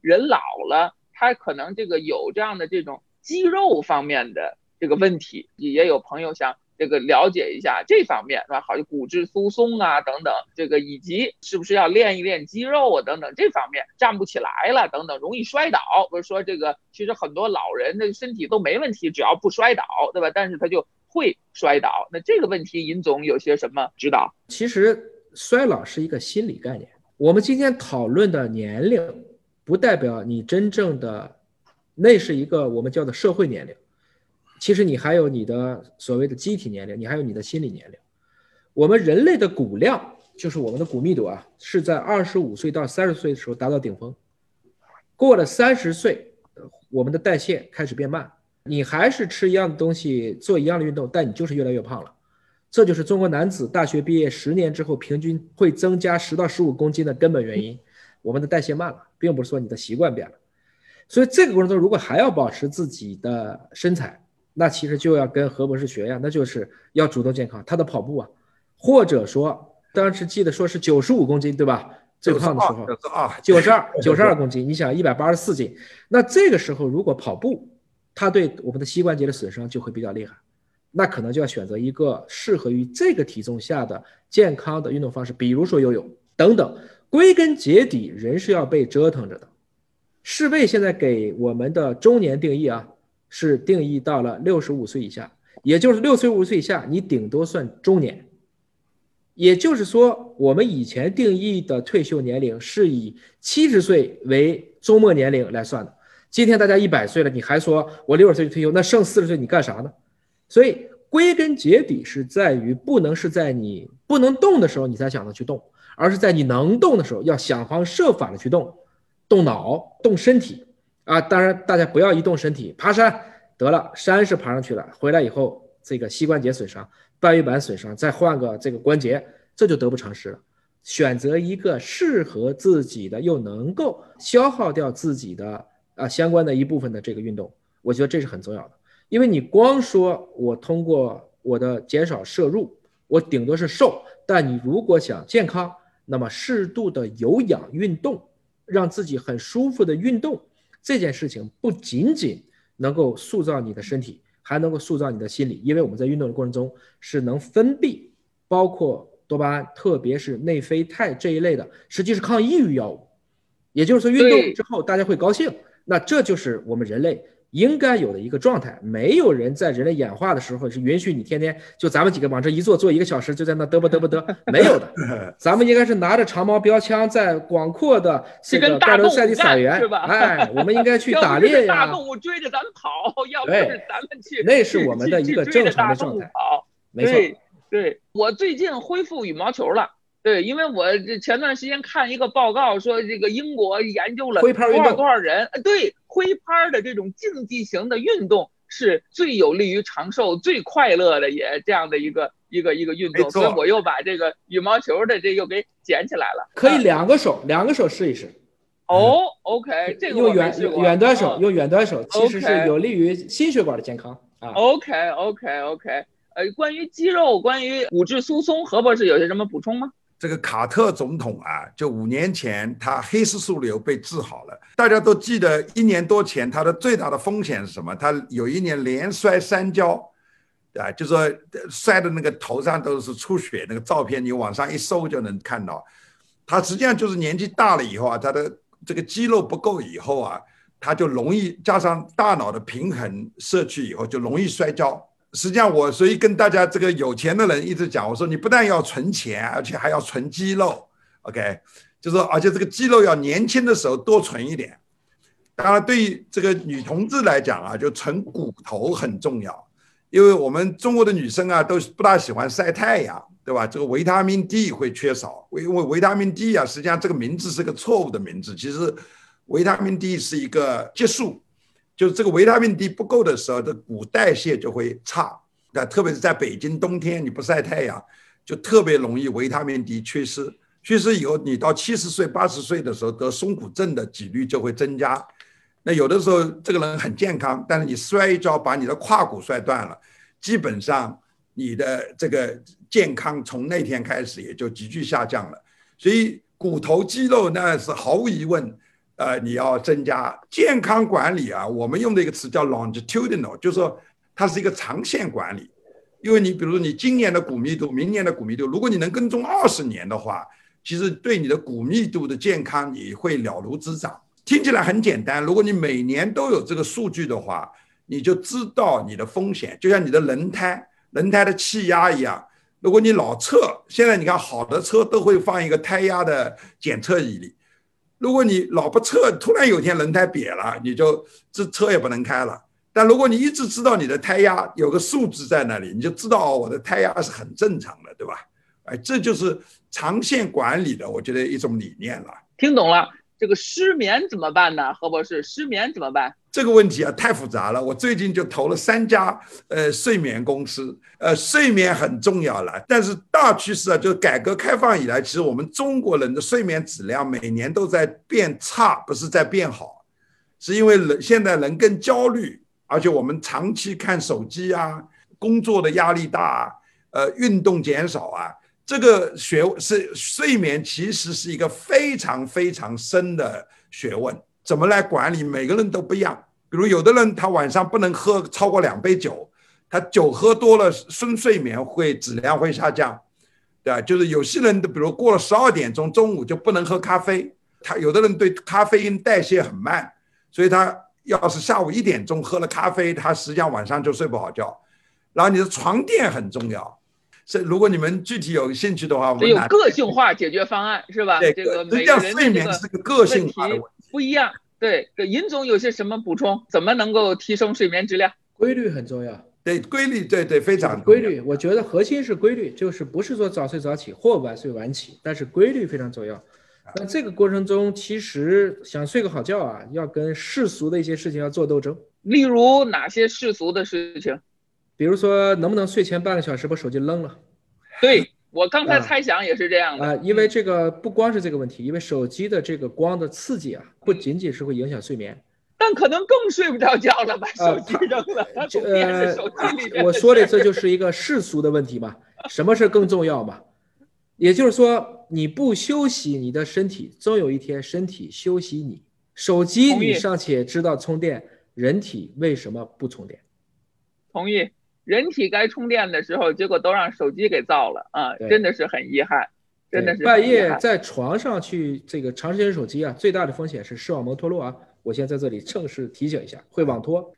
人老了，他可能这个有这样的这种肌肉方面的这个问题，也有朋友想。这个了解一下这方面是吧？好像骨质疏松啊等等，这个以及是不是要练一练肌肉啊等等这方面站不起来了等等，容易摔倒。不是说这个，其实很多老人的身体都没问题，只要不摔倒，对吧？但是他就会摔倒。那这个问题，尹总有些什么指导？其实衰老是一个心理概念。我们今天讨论的年龄，不代表你真正的，那是一个我们叫做社会年龄。其实你还有你的所谓的机体年龄，你还有你的心理年龄。我们人类的骨量，就是我们的骨密度啊，是在二十五岁到三十岁的时候达到顶峰。过了三十岁，我们的代谢开始变慢。你还是吃一样的东西，做一样的运动，但你就是越来越胖了。这就是中国男子大学毕业十年之后平均会增加十到十五公斤的根本原因。我们的代谢慢了，并不是说你的习惯变了。所以这个过程中，如果还要保持自己的身材，那其实就要跟何博士学呀，那就是要主动健康。他的跑步啊，或者说当时记得说是九十五公斤，对吧？最胖的时候九十二，九十二公斤。你想一百八十四斤，那这个时候如果跑步，它对我们的膝关节的损伤就会比较厉害。那可能就要选择一个适合于这个体重下的健康的运动方式，比如说游泳等等。归根结底，人是要被折腾着的。世卫现在给我们的中年定义啊。是定义到了六十五岁以下，也就是六十五岁以下，你顶多算中年。也就是说，我们以前定义的退休年龄是以七十岁为周末年龄来算的。今天大家一百岁了，你还说我六十岁就退休，那剩四十岁你干啥呢？所以归根结底是在于，不能是在你不能动的时候你才想着去动，而是在你能动的时候要想方设法的去动，动脑，动身体。啊，当然，大家不要一动身体，爬山得了，山是爬上去了，回来以后这个膝关节损伤、半月板损伤，再换个这个关节，这就得不偿失了。选择一个适合自己的，又能够消耗掉自己的啊相关的一部分的这个运动，我觉得这是很重要的。因为你光说我通过我的减少摄入，我顶多是瘦，但你如果想健康，那么适度的有氧运动，让自己很舒服的运动。这件事情不仅仅能够塑造你的身体，还能够塑造你的心理，因为我们在运动的过程中是能分泌包括多巴胺，特别是内啡肽这一类的，实际是抗抑郁药物。也就是说，运动之后大家会高兴，那这就是我们人类。应该有的一个状态，没有人在人类演化的时候是允许你天天就咱们几个往这一坐，坐一个小时就在那嘚啵嘚啵嘚，没有的。咱们应该是拿着长矛标枪，在广阔的这个大陆赛地草原，哎，我们应该去 打猎呀。大动物追着咱们跑，要不是咱们去，那是我们的一个正常的状态。没错，对我最近恢复羽毛球了。对，因为我这前段时间看一个报告说，这个英国研究了多少多少人，对，挥拍的这种竞技型的运动是最有利于长寿、最快乐的，也这样的一个一个一个运动，所以我又把这个羽毛球的这又给捡起来了。可以两个手，两个手试一试。哦，OK，这个用远远端手，用远端手其实是有利于心血管的健康啊。OK，OK，OK，呃，关于肌肉，关于骨质疏松，何博士有些什么补充吗？这个卡特总统啊，就五年前他黑色素瘤被治好了。大家都记得一年多前他的最大的风险是什么？他有一年连摔三跤，啊，就说摔的那个头上都是出血，那个照片你网上一搜就能看到。他实际上就是年纪大了以后啊，他的这个肌肉不够以后啊，他就容易加上大脑的平衡失去以后就容易摔跤。实际上，我所以跟大家这个有钱的人一直讲，我说你不但要存钱，而且还要存肌肉，OK，就说而且这个肌肉要年轻的时候多存一点。当然，对于这个女同志来讲啊，就存骨头很重要，因为我们中国的女生啊都不大喜欢晒太阳，对吧？这个维他命 D 会缺少，因为维他命 D 啊，实际上这个名字是个错误的名字，其实维他命 D 是一个激素。就是这个维他命 D 不够的时候，这骨代谢就会差。那特别是在北京冬天，你不晒太阳，就特别容易维他命 D 缺失。缺失以后，你到七十岁、八十岁的时候得松骨症的几率就会增加。那有的时候这个人很健康，但是你摔一跤把你的胯骨摔断了，基本上你的这个健康从那天开始也就急剧下降了。所以骨头肌肉那是毫无疑问。呃，你要增加健康管理啊。我们用的一个词叫 longitudinal，就是说它是一个长线管理。因为你比如说你今年的骨密度，明年的骨密度，如果你能跟踪二十年的话，其实对你的骨密度的健康你会了如指掌。听起来很简单，如果你每年都有这个数据的话，你就知道你的风险，就像你的轮胎，轮胎的气压一样。如果你老测，现在你看好的车都会放一个胎压的检测仪里。如果你老不测，突然有天轮胎瘪了，你就这车也不能开了。但如果你一直知道你的胎压有个数字在那里，你就知道我的胎压是很正常的，对吧？哎，这就是长线管理的，我觉得一种理念了。听懂了。这个失眠怎么办呢？何博士，失眠怎么办？这个问题啊，太复杂了。我最近就投了三家呃睡眠公司，呃，睡眠很重要了。但是大趋势啊，就是改革开放以来，其实我们中国人的睡眠质量每年都在变差，不是在变好，是因为人现在人更焦虑，而且我们长期看手机啊，工作的压力大，呃，运动减少啊。这个学是睡眠，其实是一个非常非常深的学问。怎么来管理？每个人都不一样。比如有的人他晚上不能喝超过两杯酒，他酒喝多了，深睡眠会质量会下降，对吧？就是有些人的，比如过了十二点钟，中午就不能喝咖啡。他有的人对咖啡因代谢很慢，所以他要是下午一点钟喝了咖啡，他实际上晚上就睡不好觉。然后你的床垫很重要。这如果你们具体有兴趣的话，我们有个性化解决方案是吧？对，这个每个人睡眠是个个性化的不一样。对，尹总有些什么补充？怎么能够提升睡眠质量？规律很重要。对，规律，对对，非常规律。我觉得核心是规律，就是不是说早睡早起或晚睡晚起，但是规律非常重要。那这个过程中，其实想睡个好觉啊，要跟世俗的一些事情要做斗争。例如哪些世俗的事情？比如说，能不能睡前半个小时把手机扔了？对我刚才猜想也是这样的啊，因为这个不光是这个问题，因为手机的这个光的刺激啊，不仅仅是会影响睡眠，但可能更睡不着觉了，把手机扔了，呃，我说的这就是一个世俗的问题嘛，什么是更重要嘛？也就是说，你不休息，你的身体终有一天身体休息你。手机你尚且知道充电，人体为什么不充电？同意。人体该充电的时候，结果都让手机给造了啊！真的是很遗憾，真的是半夜在床上去这个长时间手机啊，最大的风险是视网膜脱落啊！我先在这里正式提醒一下，会网脱。